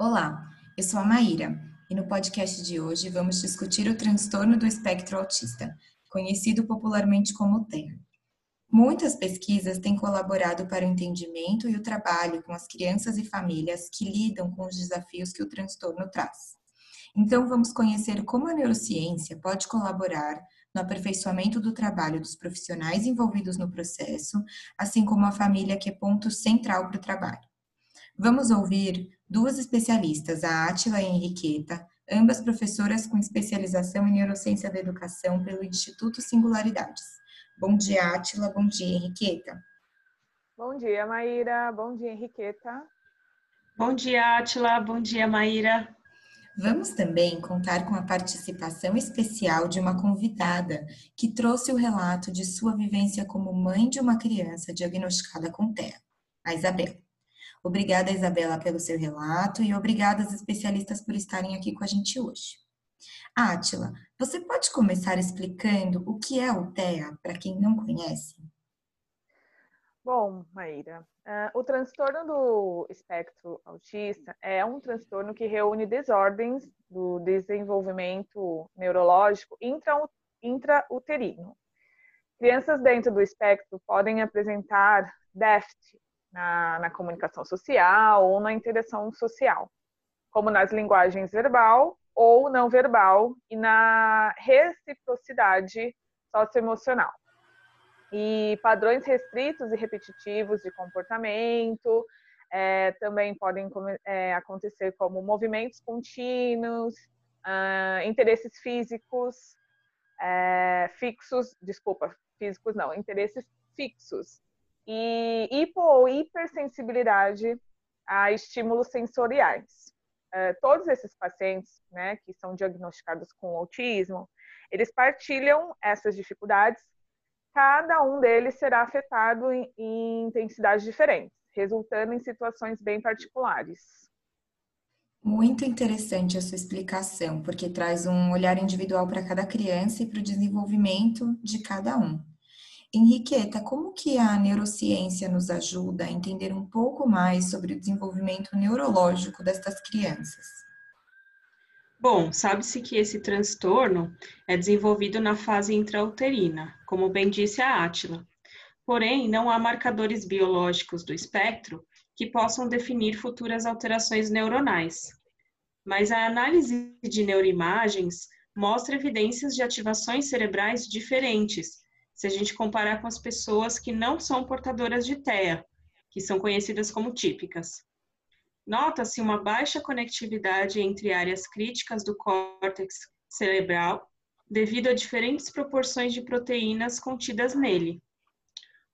Olá, eu sou a Maíra e no podcast de hoje vamos discutir o transtorno do espectro autista, conhecido popularmente como TEA. Muitas pesquisas têm colaborado para o entendimento e o trabalho com as crianças e famílias que lidam com os desafios que o transtorno traz. Então, vamos conhecer como a neurociência pode colaborar no aperfeiçoamento do trabalho dos profissionais envolvidos no processo, assim como a família, que é ponto central para o trabalho. Vamos ouvir duas especialistas, a Átila e a Henriqueta, ambas professoras com especialização em neurociência da educação pelo Instituto Singularidades. Bom dia, Átila. Bom dia, Henriqueta. Bom dia, Maíra. Bom dia, Henriqueta. Bom dia, Átila. Bom dia, Maíra. Vamos também contar com a participação especial de uma convidada que trouxe o relato de sua vivência como mãe de uma criança diagnosticada com TEA, a Isabela. Obrigada, Isabela, pelo seu relato e obrigada às especialistas por estarem aqui com a gente hoje. Átila, você pode começar explicando o que é o TEA para quem não conhece? Bom, Maíra, uh, o transtorno do espectro autista é um transtorno que reúne desordens do desenvolvimento neurológico intrauterino. Crianças dentro do espectro podem apresentar déficit na, na comunicação social ou na interação social, como nas linguagens verbal ou não verbal e na reciprocidade socioemocional e padrões restritos e repetitivos de comportamento é, também podem é, acontecer como movimentos contínuos, uh, interesses físicos é, fixos, desculpa, físicos não, interesses fixos e hipo ou hipersensibilidade a estímulos sensoriais. Uh, todos esses pacientes, né, que são diagnosticados com autismo, eles partilham essas dificuldades cada um deles será afetado em, em intensidades diferentes, resultando em situações bem particulares. Muito interessante a sua explicação, porque traz um olhar individual para cada criança e para o desenvolvimento de cada um. Henriqueta, como que a neurociência nos ajuda a entender um pouco mais sobre o desenvolvimento neurológico destas crianças? Bom, sabe-se que esse transtorno é desenvolvido na fase intrauterina, como bem disse a Átila. Porém, não há marcadores biológicos do espectro que possam definir futuras alterações neuronais. Mas a análise de neuroimagens mostra evidências de ativações cerebrais diferentes, se a gente comparar com as pessoas que não são portadoras de TEA, que são conhecidas como típicas. Nota-se uma baixa conectividade entre áreas críticas do córtex cerebral devido a diferentes proporções de proteínas contidas nele.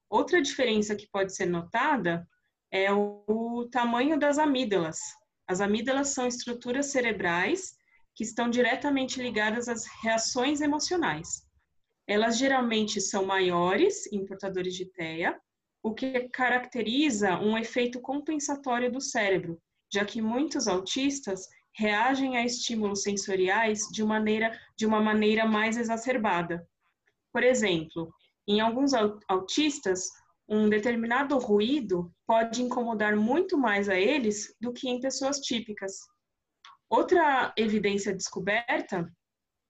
Outra diferença que pode ser notada é o, o tamanho das amígdalas. As amígdalas são estruturas cerebrais que estão diretamente ligadas às reações emocionais. Elas geralmente são maiores em portadores de TEA o que caracteriza um efeito compensatório do cérebro, já que muitos autistas reagem a estímulos sensoriais de, maneira, de uma maneira mais exacerbada. Por exemplo, em alguns autistas, um determinado ruído pode incomodar muito mais a eles do que em pessoas típicas. Outra evidência descoberta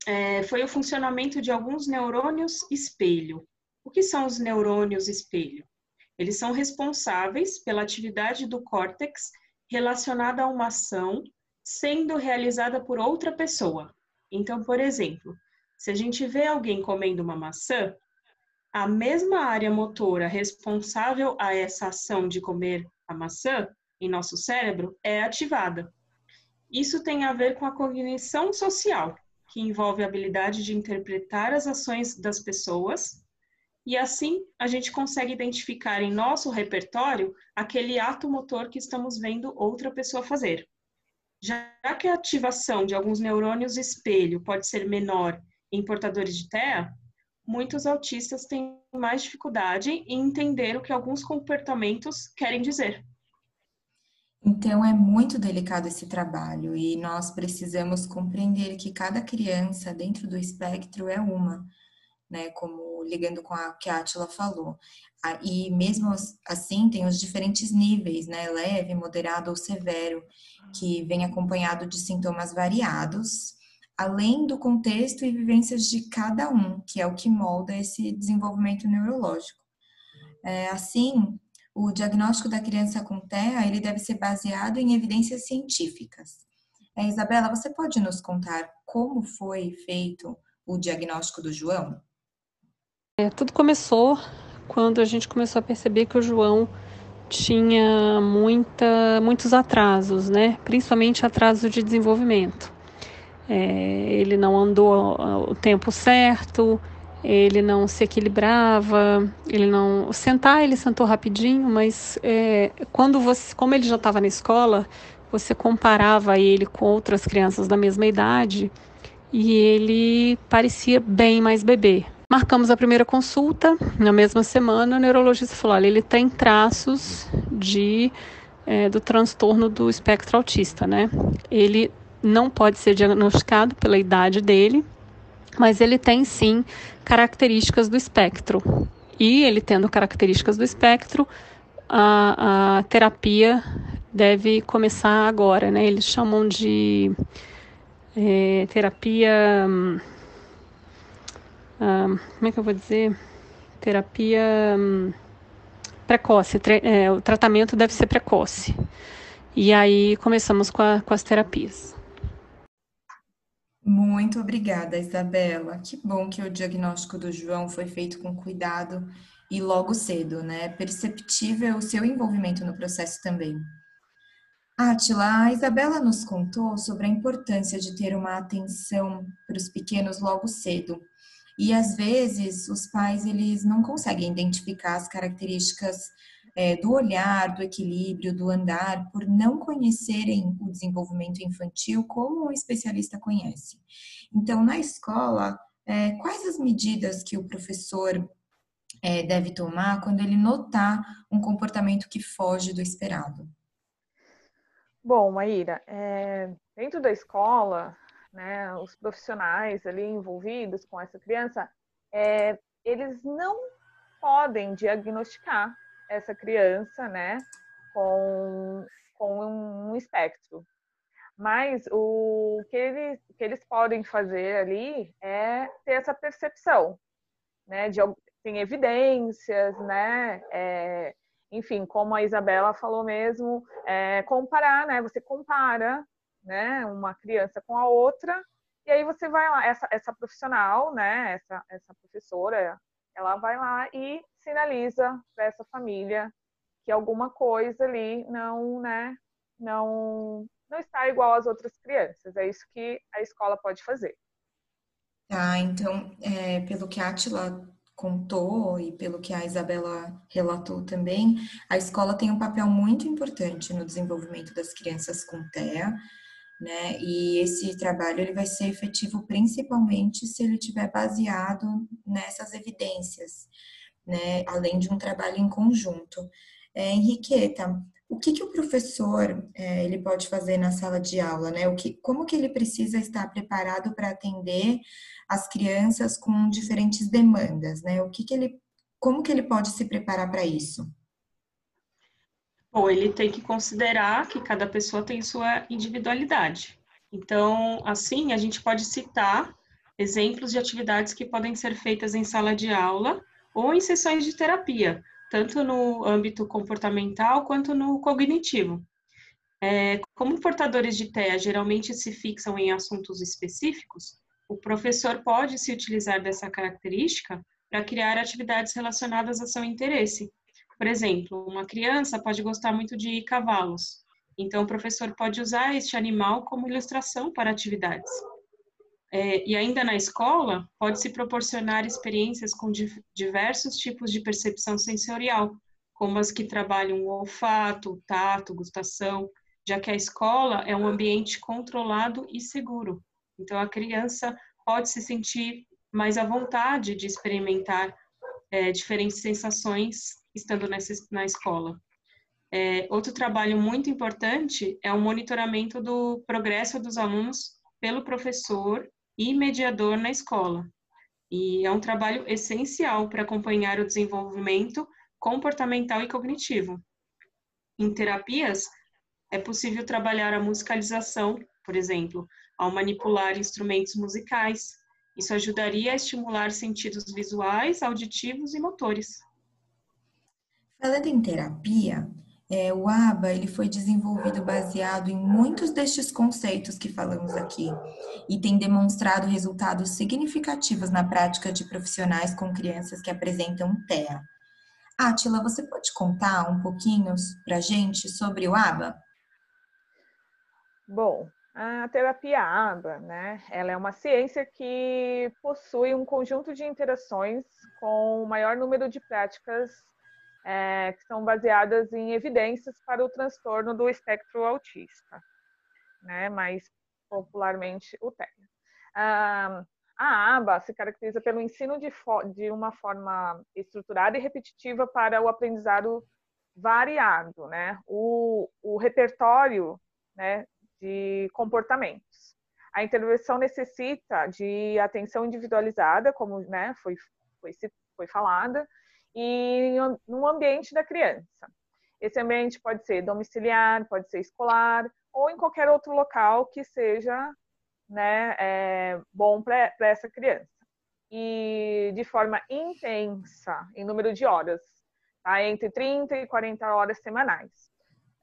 é, foi o funcionamento de alguns neurônios espelho. O que são os neurônios espelho? Eles são responsáveis pela atividade do córtex relacionada a uma ação sendo realizada por outra pessoa. Então, por exemplo, se a gente vê alguém comendo uma maçã, a mesma área motora responsável a essa ação de comer a maçã em nosso cérebro é ativada. Isso tem a ver com a cognição social, que envolve a habilidade de interpretar as ações das pessoas e assim a gente consegue identificar em nosso repertório aquele ato motor que estamos vendo outra pessoa fazer. Já que a ativação de alguns neurônios espelho pode ser menor em portadores de TEA, muitos autistas têm mais dificuldade em entender o que alguns comportamentos querem dizer. Então é muito delicado esse trabalho e nós precisamos compreender que cada criança dentro do espectro é uma, né? Como ligando com a que a Atila falou. E mesmo assim, tem os diferentes níveis, né? Leve, moderado ou severo, que vem acompanhado de sintomas variados, além do contexto e vivências de cada um, que é o que molda esse desenvolvimento neurológico. É, assim, o diagnóstico da criança com TEA ele deve ser baseado em evidências científicas. É, Isabela, você pode nos contar como foi feito o diagnóstico do João? É, tudo começou quando a gente começou a perceber que o João tinha muita, muitos atrasos, né? principalmente atraso de desenvolvimento. É, ele não andou o tempo certo, ele não se equilibrava, ele não sentar ele sentou rapidinho, mas é, quando você, como ele já estava na escola, você comparava ele com outras crianças da mesma idade e ele parecia bem mais bebê. Marcamos a primeira consulta na mesma semana. O neurologista falou: olha, ele tem traços de é, do transtorno do espectro autista, né? Ele não pode ser diagnosticado pela idade dele, mas ele tem sim características do espectro. E ele tendo características do espectro, a, a terapia deve começar agora, né? Eles chamam de é, terapia. Como é que eu vou dizer? Terapia hum, precoce. É, o tratamento deve ser precoce. E aí começamos com, a, com as terapias. Muito obrigada, Isabela. Que bom que o diagnóstico do João foi feito com cuidado e logo cedo, né? Perceptível o seu envolvimento no processo também. Atila, a Isabela nos contou sobre a importância de ter uma atenção para os pequenos logo cedo. E às vezes os pais eles não conseguem identificar as características é, do olhar, do equilíbrio, do andar, por não conhecerem o desenvolvimento infantil como o especialista conhece. Então, na escola, é, quais as medidas que o professor é, deve tomar quando ele notar um comportamento que foge do esperado? Bom, Maíra, é, dentro da escola, né, os profissionais ali envolvidos com essa criança, é, eles não podem diagnosticar essa criança, né, com, com um espectro. Mas o que eles, que eles podem fazer ali é ter essa percepção, né, de tem evidências, né, é, enfim, como a Isabela falou mesmo, é, comparar, né, você compara, né, uma criança com a outra e aí você vai lá, essa, essa profissional, né, essa, essa professora, ela vai lá e sinaliza para essa família que alguma coisa ali não, né, não, não está igual às outras crianças. É isso que a escola pode fazer. Tá, então, é, pelo que a Atila contou e pelo que a Isabela relatou também, a escola tem um papel muito importante no desenvolvimento das crianças com TEA, né? E esse trabalho ele vai ser efetivo principalmente se ele estiver baseado nessas evidências, né? Além de um trabalho em conjunto. É, Henriqueta, o que, que o professor é, ele pode fazer na sala de aula, né? O que, como que ele precisa estar preparado para atender as crianças com diferentes demandas, né? O que, que ele, como que ele pode se preparar para isso? Bom, ele tem que considerar que cada pessoa tem sua individualidade. Então, assim, a gente pode citar exemplos de atividades que podem ser feitas em sala de aula ou em sessões de terapia, tanto no âmbito comportamental quanto no cognitivo. É, como portadores de TEA geralmente se fixam em assuntos específicos, o professor pode se utilizar dessa característica para criar atividades relacionadas a seu interesse, por exemplo, uma criança pode gostar muito de cavalos, então o professor pode usar este animal como ilustração para atividades. É, e ainda na escola, pode-se proporcionar experiências com diversos tipos de percepção sensorial, como as que trabalham o olfato, o tato, gustação, já que a escola é um ambiente controlado e seguro. Então, a criança pode se sentir mais à vontade de experimentar é, diferentes sensações estando nessa, na escola. É, outro trabalho muito importante é o monitoramento do progresso dos alunos pelo professor e mediador na escola. e é um trabalho essencial para acompanhar o desenvolvimento comportamental e cognitivo. Em terapias, é possível trabalhar a musicalização, por exemplo, ao manipular instrumentos musicais. Isso ajudaria a estimular sentidos visuais, auditivos e motores. Falando em terapia, é, o ABA ele foi desenvolvido baseado em muitos destes conceitos que falamos aqui e tem demonstrado resultados significativos na prática de profissionais com crianças que apresentam TEA. Átila, você pode contar um pouquinho para a gente sobre o ABA? Bom, a terapia ABA, né, ela é uma ciência que possui um conjunto de interações com o maior número de práticas é, que são baseadas em evidências para o transtorno do espectro autista, né, mais popularmente o TEA. A aba se caracteriza pelo ensino de, de, uma forma estruturada e repetitiva para o aprendizado variado, né? O, o repertório né, de comportamentos. A intervenção necessita de atenção individualizada, como né, foi, foi, foi falada, e no ambiente da criança. Esse ambiente pode ser domiciliar, pode ser escolar ou em qualquer outro local que seja né, é, bom para essa criança. E de forma intensa, em número de horas, tá? entre 30 e 40 horas semanais,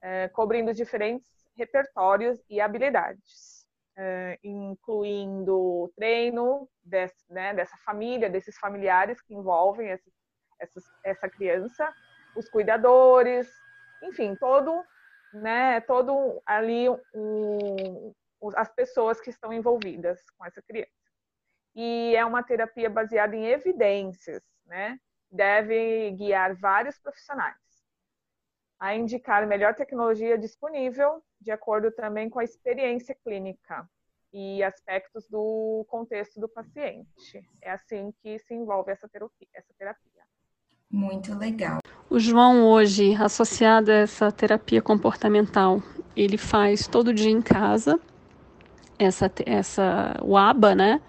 é, cobrindo diferentes repertórios e habilidades, é, incluindo treino desse, né, dessa família, desses familiares que envolvem esse, essa, essa criança, os cuidadores, enfim, todo, né, todo ali um, as pessoas que estão envolvidas com essa criança. E é uma terapia baseada em evidências, né? Deve guiar vários profissionais a indicar a melhor tecnologia disponível, de acordo também com a experiência clínica e aspectos do contexto do paciente. É assim que se envolve essa terapia. Essa terapia. Muito legal. O João hoje, associado a essa terapia comportamental, ele faz todo dia em casa essa essa o ABA, né?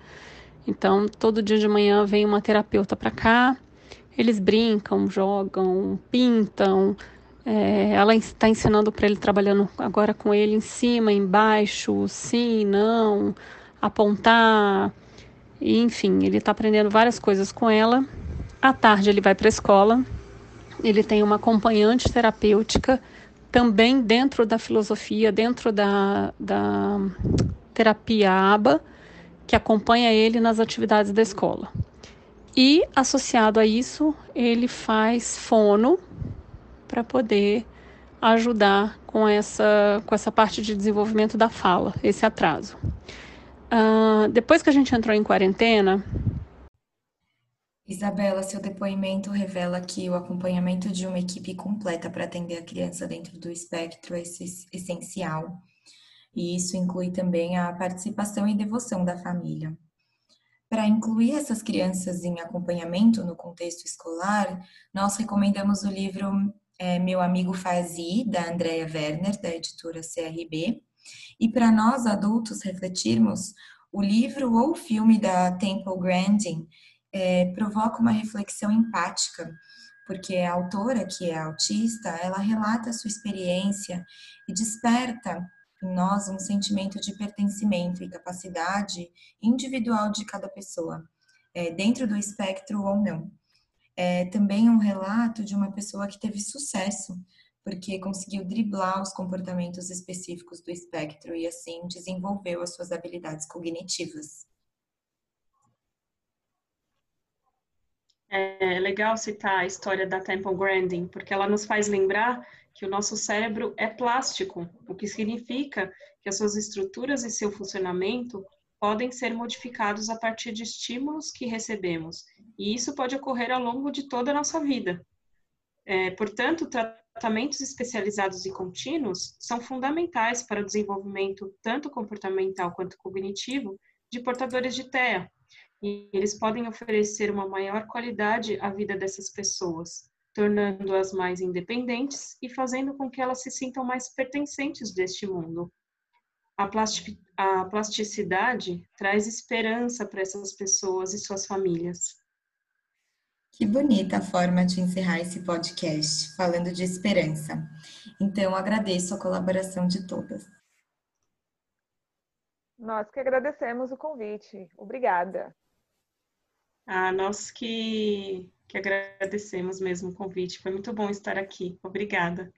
Então, todo dia de manhã vem uma terapeuta para cá, eles brincam, jogam, pintam, é, ela está ensinando para ele, trabalhando agora com ele em cima, embaixo, sim, não, apontar, enfim, ele está aprendendo várias coisas com ela. À tarde ele vai para a escola, ele tem uma acompanhante terapêutica, também dentro da filosofia, dentro da, da terapia ABA, que acompanha ele nas atividades da escola. E associado a isso, ele faz fono, para poder ajudar com essa, com essa parte de desenvolvimento da fala, esse atraso. Uh, depois que a gente entrou em quarentena. Isabela, seu depoimento revela que o acompanhamento de uma equipe completa para atender a criança dentro do espectro é essencial. E isso inclui também a participação e devoção da família. Para incluir essas crianças em acompanhamento no contexto escolar, nós recomendamos o livro é Meu Amigo Fazi, da Andrea Werner, da editora CRB. E para nós adultos refletirmos, o livro ou filme da Temple Grandin é, provoca uma reflexão empática, porque a autora, que é autista, ela relata a sua experiência e desperta em nós um sentimento de pertencimento e capacidade individual de cada pessoa, é, dentro do espectro ou não é também um relato de uma pessoa que teve sucesso, porque conseguiu driblar os comportamentos específicos do espectro e assim desenvolveu as suas habilidades cognitivas. É legal citar a história da Temple Grandin, porque ela nos faz lembrar que o nosso cérebro é plástico, o que significa que as suas estruturas e seu funcionamento podem ser modificados a partir de estímulos que recebemos, e isso pode ocorrer ao longo de toda a nossa vida. É, portanto, tratamentos especializados e contínuos são fundamentais para o desenvolvimento tanto comportamental quanto cognitivo de portadores de TEA, e eles podem oferecer uma maior qualidade à vida dessas pessoas, tornando-as mais independentes e fazendo com que elas se sintam mais pertencentes deste mundo. A, plastic, a plasticidade traz esperança para essas pessoas e suas famílias. Que bonita a forma de encerrar esse podcast, falando de esperança. Então, agradeço a colaboração de todas. Nós que agradecemos o convite. Obrigada. Ah, nós que, que agradecemos mesmo o convite. Foi muito bom estar aqui. Obrigada.